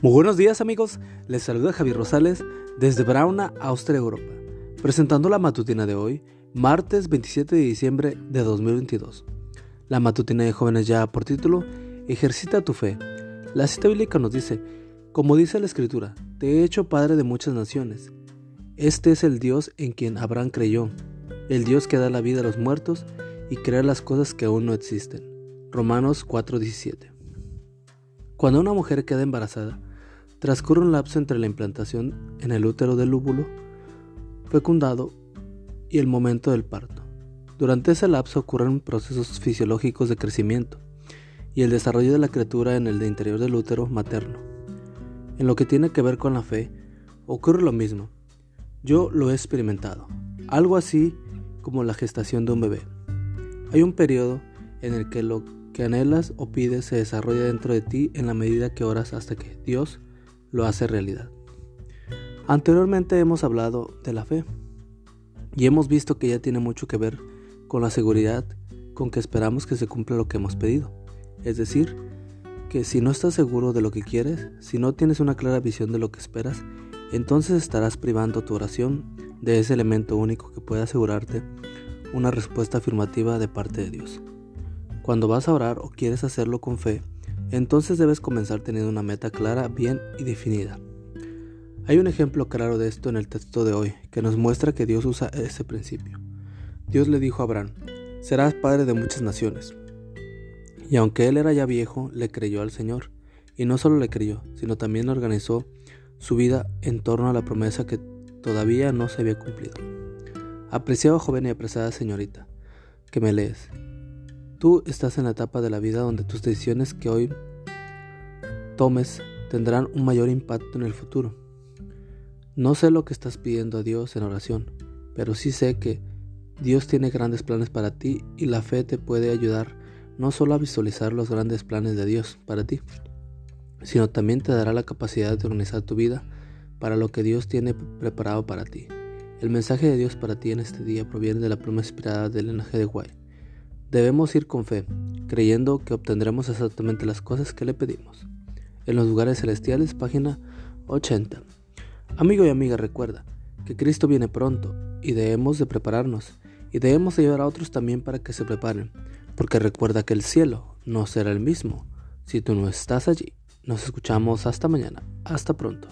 Muy buenos días amigos, les saluda Javier Rosales desde Brauna, Austria, Europa, presentando la matutina de hoy, martes 27 de diciembre de 2022. La matutina de jóvenes ya por título, Ejercita tu fe. La cita bíblica nos dice, como dice la escritura, te he hecho padre de muchas naciones. Este es el Dios en quien Abraham creyó, el Dios que da la vida a los muertos y crea las cosas que aún no existen. Romanos 4:17. Cuando una mujer queda embarazada, Transcurre un lapso entre la implantación en el útero del lúbulo fecundado y el momento del parto. Durante ese lapso ocurren procesos fisiológicos de crecimiento y el desarrollo de la criatura en el interior del útero materno. En lo que tiene que ver con la fe, ocurre lo mismo. Yo lo he experimentado, algo así como la gestación de un bebé. Hay un periodo en el que lo que anhelas o pides se desarrolla dentro de ti en la medida que oras hasta que Dios lo hace realidad. Anteriormente hemos hablado de la fe y hemos visto que ella tiene mucho que ver con la seguridad con que esperamos que se cumpla lo que hemos pedido. Es decir, que si no estás seguro de lo que quieres, si no tienes una clara visión de lo que esperas, entonces estarás privando tu oración de ese elemento único que puede asegurarte una respuesta afirmativa de parte de Dios. Cuando vas a orar o quieres hacerlo con fe, entonces debes comenzar teniendo una meta clara, bien y definida. Hay un ejemplo claro de esto en el texto de hoy, que nos muestra que Dios usa ese principio. Dios le dijo a Abraham, serás padre de muchas naciones. Y aunque él era ya viejo, le creyó al Señor. Y no solo le creyó, sino también organizó su vida en torno a la promesa que todavía no se había cumplido. Apreciado joven y apreciada señorita, que me lees, Tú estás en la etapa de la vida donde tus decisiones que hoy tomes tendrán un mayor impacto en el futuro. No sé lo que estás pidiendo a Dios en oración, pero sí sé que Dios tiene grandes planes para ti y la fe te puede ayudar no solo a visualizar los grandes planes de Dios para ti, sino también te dará la capacidad de organizar tu vida para lo que Dios tiene preparado para ti. El mensaje de Dios para ti en este día proviene de la pluma inspirada del linaje de White. Debemos ir con fe, creyendo que obtendremos exactamente las cosas que le pedimos. En los lugares celestiales, página 80. Amigo y amiga, recuerda que Cristo viene pronto y debemos de prepararnos y debemos ayudar a otros también para que se preparen, porque recuerda que el cielo no será el mismo si tú no estás allí. Nos escuchamos hasta mañana. Hasta pronto.